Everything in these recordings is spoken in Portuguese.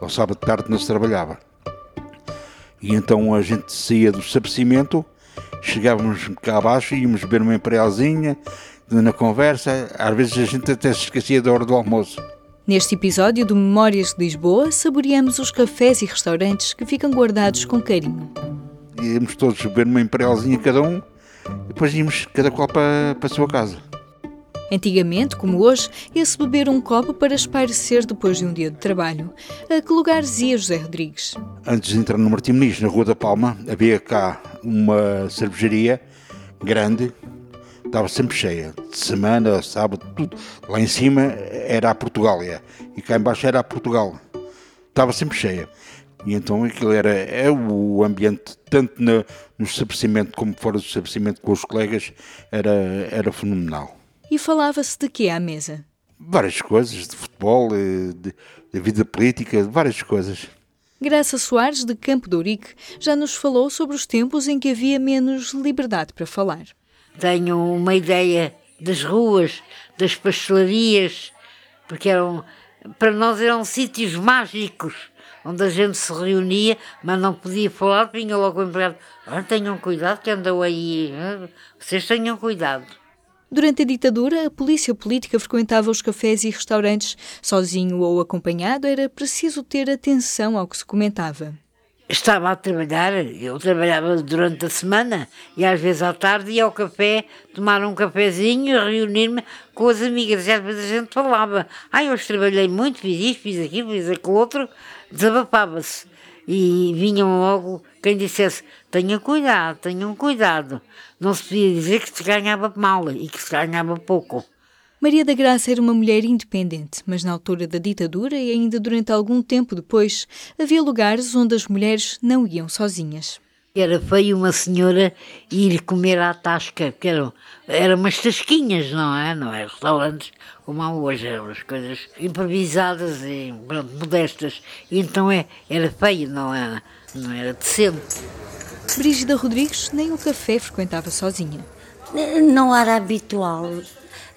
ao sábado de tarde não se trabalhava. E então a gente saía do estabelecimento, chegávamos cá abaixo, íamos beber uma imperialzinha, na conversa, às vezes a gente até se esquecia da hora do almoço. Neste episódio do Memórias de Lisboa, saboreamos os cafés e restaurantes que ficam guardados com carinho. Íamos todos beber uma imperialzinha cada um, depois íamos cada qual para, para a sua casa. Antigamente, como hoje, ia-se beber um copo para espairecer depois de um dia de trabalho. A que lugares ia José Rodrigues? Antes de entrar no Martim Muniz, na Rua da Palma, havia cá uma cervejaria grande, estava sempre cheia, de semana, sábado, tudo. Lá em cima era a Portugália e cá embaixo era a Portugal. Estava sempre cheia. E então aquilo era é o ambiente, tanto no, no estabelecimento como fora do estabelecimento com os colegas, era, era fenomenal. E falava-se de quê à mesa? Várias coisas, de futebol, eh, de, de vida política, várias coisas. Graça Soares, de Campo de Ourique, já nos falou sobre os tempos em que havia menos liberdade para falar. Tenho uma ideia das ruas, das pastelarias, porque eram, para nós eram sítios mágicos, onde a gente se reunia, mas não podia falar, vinha logo o empregado, ah, tenham cuidado que andam aí, vocês tenham cuidado. Durante a ditadura, a polícia política frequentava os cafés e restaurantes. Sozinho ou acompanhado, era preciso ter atenção ao que se comentava. Estava a trabalhar, eu trabalhava durante a semana e às vezes à tarde ia ao café, tomar um cafezinho, reunir-me com as amigas. E às vezes a gente falava: Ah, hoje trabalhei muito, fiz isto, fiz aquilo, fiz aquilo outro. Desabafava-se. E vinham logo quem dissesse: Tenha cuidado, tenham cuidado. Não se podia dizer que se ganhava mal e que se ganhava pouco. Maria da Graça era uma mulher independente, mas na altura da ditadura e ainda durante algum tempo depois, havia lugares onde as mulheres não iam sozinhas. Era feio uma senhora ir comer à tasca, que eram, eram umas tasquinhas, não é? Não é restaurantes como há hoje, eram as coisas improvisadas e pronto, modestas. E então é, era feio, não era, não era decente. Brígida Rodrigues nem o café frequentava sozinha. Não era habitual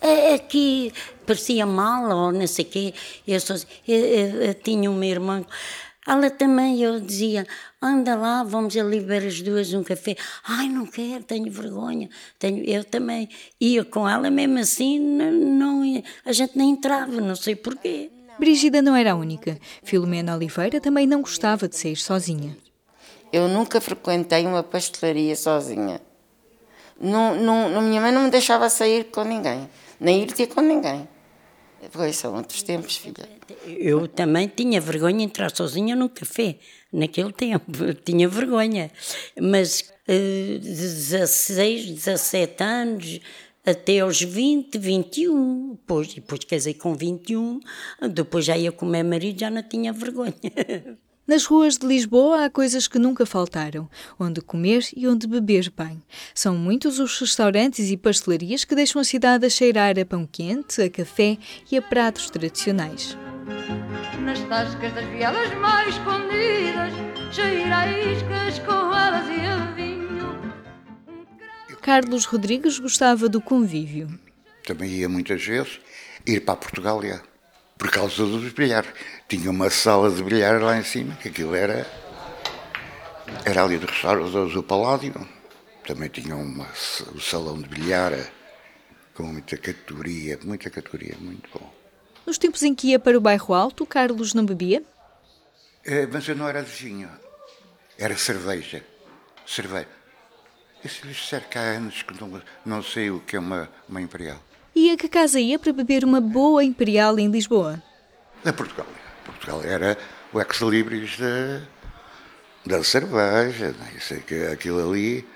é, é que parecia mal ou não sei o quê. Eu, só, eu, eu, eu, tinha uma irmã, ela também, eu dizia, anda lá, vamos ali beber as duas um café. Ai, não quero, tenho vergonha. Tenho, eu também ia com ela, mesmo assim, não, não a gente nem entrava, não sei porquê. Brigida não era a única. Filomena Oliveira também não gostava de sair sozinha. Eu nunca frequentei uma pastelaria sozinha. Não, não, minha mãe não me deixava sair com ninguém nem ir ter com ninguém. Pois são outros tempos, filha. Eu também tinha vergonha de entrar sozinha num café, naquele tempo, tinha vergonha. Mas uh, 16, 17 anos, até aos 20, 21, depois, depois casei com 21, depois já ia com o meu marido, já não tinha vergonha. Nas ruas de Lisboa há coisas que nunca faltaram, onde comer e onde beber bem. São muitos os restaurantes e pastelarias que deixam a cidade a cheirar a pão quente, a café e a pratos tradicionais. Nas tascas das vielas mais escondidas, cheira a iscas, coalas e a vinho. Carlos Rodrigues gostava do convívio. Também ia muitas vezes ir para Portugália por causa dos bilhares. Tinha uma sala de bilhar lá em cima, que aquilo era. Era ali do restaurante do Paládio. Também tinha uma, um salão de bilhar com muita categoria, muita categoria, muito bom. Nos tempos em que ia para o bairro Alto, Carlos não bebia? É, mas eu não era vizinho. Era cerveja. Cerveja. Isso lhe cerca há anos que não, não sei o que é uma, uma imperial. E a que casa ia para beber uma boa imperial em Lisboa? Na Portugal. Portugal era o ex-libris da, da cerveja. Né? Que aquilo ali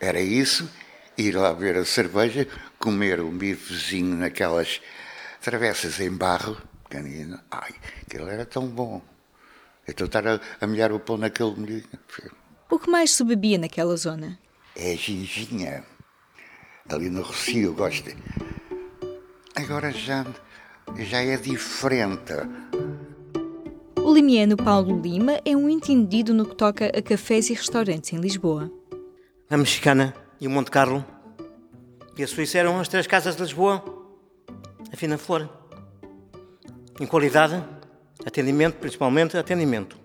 era isso, ir lá ver a cerveja, comer um bifezinho naquelas travessas em barro, pequenino. Ai, aquilo era tão bom. Então estar a, a molhar o pão naquele molhinho. O que mais se bebia naquela zona? É a ginginha. Ali no Rocio, gosto. Agora já, já é diferente. O limiano Paulo Lima é um entendido no que toca a cafés e restaurantes em Lisboa. A Mexicana e o Monte Carlo e a Suíça eram as três casas de Lisboa. A fina flor. Em qualidade, Atendimento, principalmente atendimento.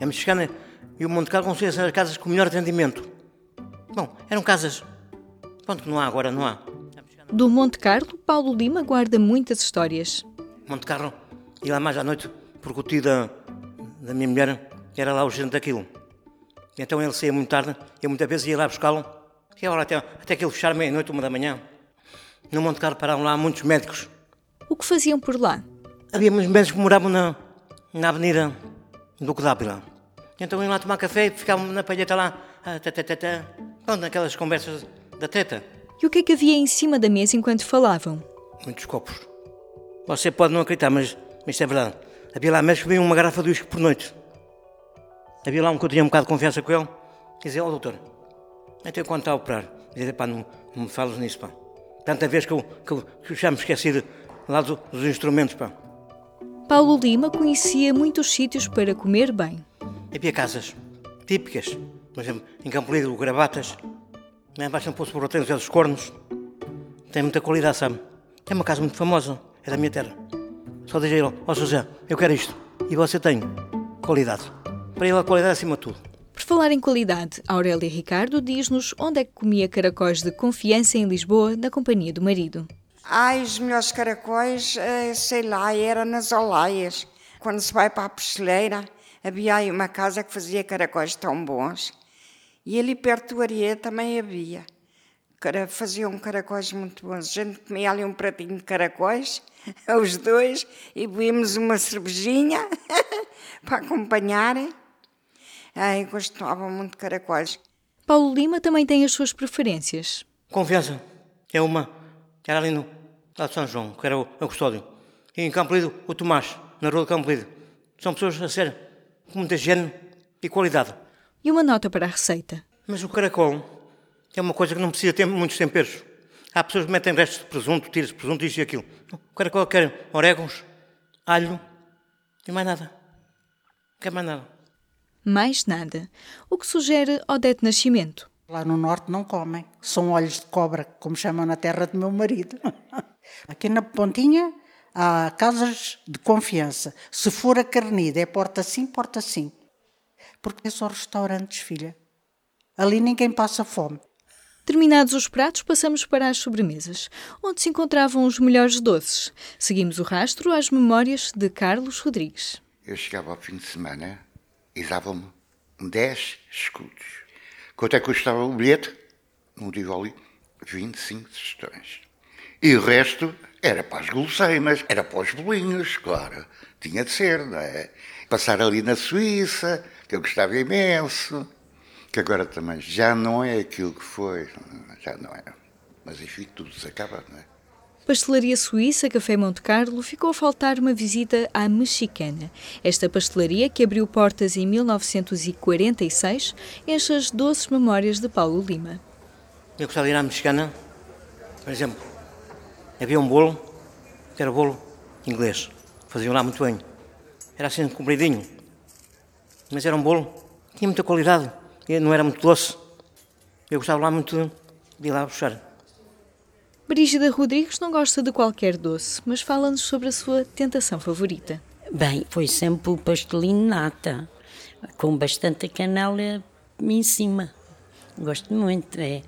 A mexicana e o Monte Carlo consideram ser as casas com melhor atendimento. Bom, eram casas. Pronto, que não há agora, não há. Do Monte Carlo, Paulo Lima guarda muitas histórias. Monte Carlo, ia lá mais à noite, porque o tio da, da minha mulher era lá o gerente daquilo. Então ele saía muito tarde, eu muitas vezes ia lá buscá-lo, que hora até, até que ele fechar meia-noite, uma da manhã. No Monte Carlo paravam lá muitos médicos. O que faziam por lá? Havia muitos médicos que moravam na, na Avenida Duque d'Ávila. Então iam lá tomar café e ficavam na palheta lá, ah, tá, tá. Pronto, naquelas conversas da treta. E o que é que havia em cima da mesa enquanto falavam? Muitos copos. Você pode não acreditar, mas, mas isto é verdade. Havia lá médicos que uma garrafa de uísque por noite. Havia lá um que eu tinha um bocado de confiança com ele. Dizia, ó oh, doutor, até quando está a operar? Dizia, pá, não, não me falas nisso, pá. Tanta vez que eu, que eu, que eu já me esqueci de, lá do, dos instrumentos, pá. Paulo Lima conhecia muitos sítios para comer bem. Havia casas típicas, por exemplo, em Campo Lido, gravatas, embaixo no Poço Borroteiro, dos Cornos. Tem muita qualidade, sabe? É uma casa muito famosa, é da minha terra. Só diz a ele, ó oh, José, eu quero isto. E você tem qualidade. Para ele a qualidade é acima de tudo. Por falar em qualidade, Aurélia Ricardo diz-nos onde é que comia caracóis de confiança em Lisboa na companhia do marido. Ai, os melhores caracóis, sei lá, era nas Olaias. Quando se vai para a pesteleira, havia aí uma casa que fazia caracóis tão bons. E ali perto do Areia também havia. Faziam caracóis muito bons. A gente comia ali um pratinho de caracóis, os dois, e bebíamos uma cervejinha para acompanhar. Ai, gostava muito de caracóis. Paulo Lima também tem as suas preferências. Confiança. É uma. Era ali no lá de São João, que era o, o custódio. E em Campo Lido, o Tomás, na rua de Campo Lido. São pessoas a ser com muita higiene e qualidade. E uma nota para a receita. Mas o caracol é uma coisa que não precisa ter muitos temperos. Há pessoas que metem restos de presunto, tiras de presunto, isto e aquilo. O caracol quer orégãos, alho e mais nada. Não quer mais nada mais nada, o que sugere Odete Nascimento. Lá no norte não comem, são olhos de cobra, como chamam na terra do meu marido. Aqui na Pontinha há casas de confiança. Se for a carnida, é porta sim, porta sim. Porque é só restaurantes, filha. Ali ninguém passa fome. Terminados os pratos, passamos para as sobremesas, onde se encontravam os melhores doces. Seguimos o rastro às memórias de Carlos Rodrigues. Eu chegava ao fim de semana e davam-me 10 escudos. Quanto é que custava o bilhete? Não digo ali, 25 tostões. E o resto era para as guloseimas, era para os bolinhos, claro. Tinha de ser, não é? Passar ali na Suíça, que eu gostava imenso, que agora também já não é aquilo que foi, já não é. Mas enfim, tudo se acaba, não é? Pastelaria Suíça Café Monte Carlo ficou a faltar uma visita à mexicana. Esta pastelaria, que abriu portas em 1946, enche as doces memórias de Paulo Lima. Eu gostava de ir à mexicana, por exemplo, havia um bolo, que era bolo inglês, faziam lá muito bem. Era assim compridinho, mas era um bolo, tinha muita qualidade, não era muito doce. Eu gostava lá muito de ir lá buscar. Brígida Rodrigues não gosta de qualquer doce, mas fala-nos sobre a sua tentação favorita. Bem, foi sempre o pastelinho nata, com bastante canela em cima. Gosto muito, é.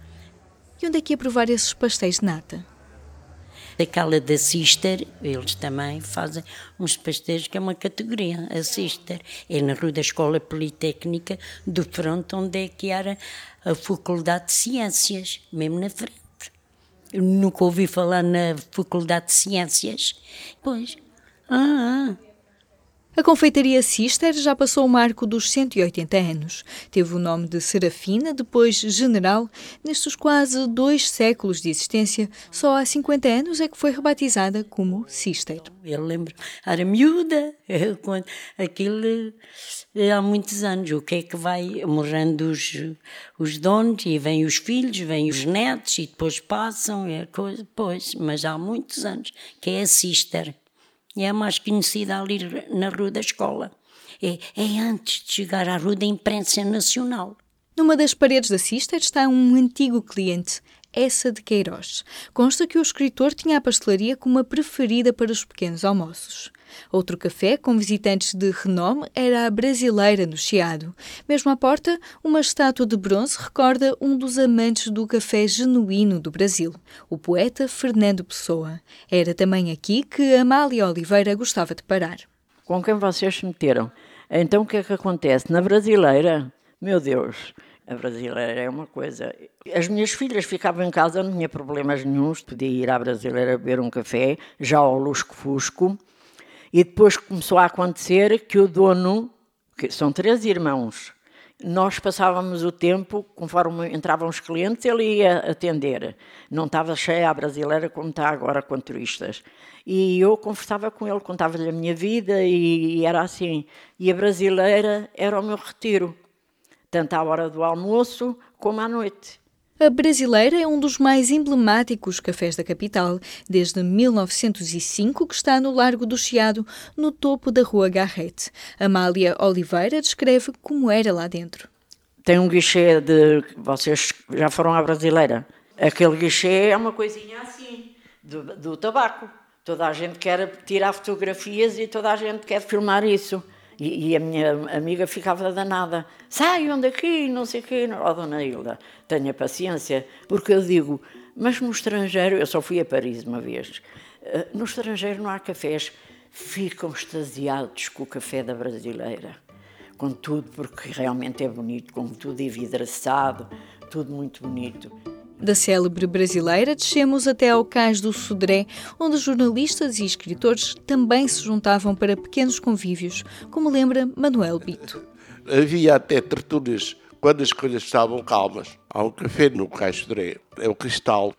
E onde é que ia provar esses pastéis de nata? Daquela da Sister, eles também fazem uns pastéis que é uma categoria, a Sister. É na Rua da Escola Politécnica, do front onde é que era a Faculdade de Ciências, mesmo na frente. Nunca ouvi falar na Faculdade de Ciências. Pois. Ah, ah. A confeitaria Sister já passou o marco dos 180 anos. Teve o nome de Serafina, depois General. Nestes quase dois séculos de existência, só há 50 anos é que foi rebatizada como Sister. Eu lembro, era miúda, aquilo eh, há muitos anos. O que é que vai morrendo os, os donos e vêm os filhos, vêm os netos e depois passam, é coisa, pois, mas há muitos anos que é a Sister e é a mais conhecida ali na Rua da Escola. É, é antes de chegar à Rua da Imprensa Nacional. Numa das paredes da Sister está um antigo cliente, essa de Queiroz. Consta que o escritor tinha a pastelaria como a preferida para os pequenos almoços. Outro café com visitantes de renome era a Brasileira no Chiado. Mesmo à porta, uma estátua de bronze recorda um dos amantes do café genuíno do Brasil, o poeta Fernando Pessoa. Era também aqui que Amália Oliveira gostava de parar. Com quem vocês se meteram? Então o que é que acontece? Na Brasileira, meu Deus, a brasileira é uma coisa. As minhas filhas ficavam em casa, não tinha problemas nenhums, podia ir à brasileira beber um café, já ao lusco-fusco. E depois começou a acontecer que o dono, que são três irmãos, nós passávamos o tempo, conforme entravam os clientes, ele ia atender. Não estava cheia a brasileira como está agora com turistas. E eu conversava com ele, contava-lhe a minha vida e, e era assim. E a brasileira era o meu retiro tanto à hora do almoço como à noite. A Brasileira é um dos mais emblemáticos cafés da capital, desde 1905 que está no Largo do Chiado, no topo da Rua Garrete. Amália Oliveira descreve como era lá dentro. Tem um guichê de... Vocês já foram à Brasileira? Aquele guichê é uma coisinha assim, do, do tabaco. Toda a gente quer tirar fotografias e toda a gente quer filmar isso. E, e, a minha amiga ficava danada. Saiam daqui, não sei o quê. Oh, dona Hilda, tenha paciência, porque eu digo, mas no estrangeiro, eu só fui a Paris uma vez, eh, no estrangeiro não há cafés, ficam extasiados com o café da brasileira. Com tudo, porque realmente é bonito, com tudo envidraçado, tudo muito bonito. Da célebre brasileira, descemos até ao cais do Sodré, onde jornalistas e escritores também se juntavam para pequenos convívios, como lembra Manuel Bito. Havia até tertúlias quando as coisas estavam calmas. Há um café no Cais Sodré, é o Cristal,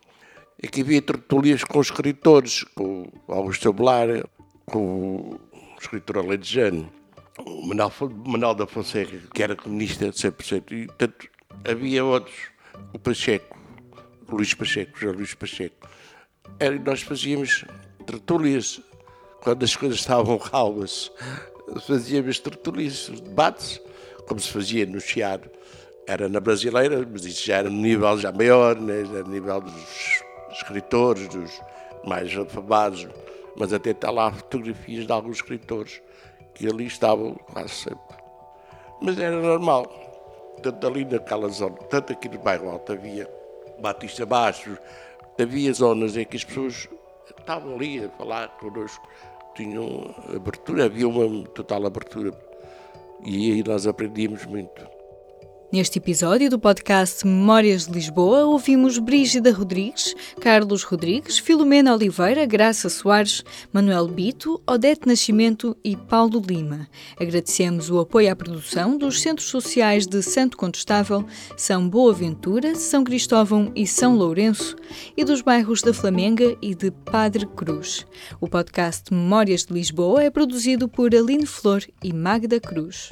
e que havia tertúlias com escritores, com Augusto Belar, com o escritor alentejano, o Manuel, Manuel da Fonseca, que era comunista 100%, e portanto havia outros, o Pacheco, Luís Pacheco, João Luís Pacheco. Era, nós fazíamos tertúlias, quando as coisas estavam calmas, fazíamos tertúlias, debates, como se fazia no Chiado. Era na brasileira, mas isso já era no nível já maior, né? já no nível dos escritores, dos mais afamados, mas até está lá fotografias de alguns escritores que ali estavam quase sempre. Mas era normal, tanto ali naquela zona, tanto aqui no bairro Alto havia Batista Baixo, havia zonas em que as pessoas estavam ali a falar connosco, tinham abertura, havia uma total abertura. E aí nós aprendíamos muito. Neste episódio do podcast Memórias de Lisboa, ouvimos Brígida Rodrigues, Carlos Rodrigues, Filomena Oliveira, Graça Soares, Manuel Bito, Odete Nascimento e Paulo Lima. Agradecemos o apoio à produção dos Centros Sociais de Santo Contestável, São Boaventura, São Cristóvão e São Lourenço e dos bairros da Flamenga e de Padre Cruz. O podcast Memórias de Lisboa é produzido por Aline Flor e Magda Cruz.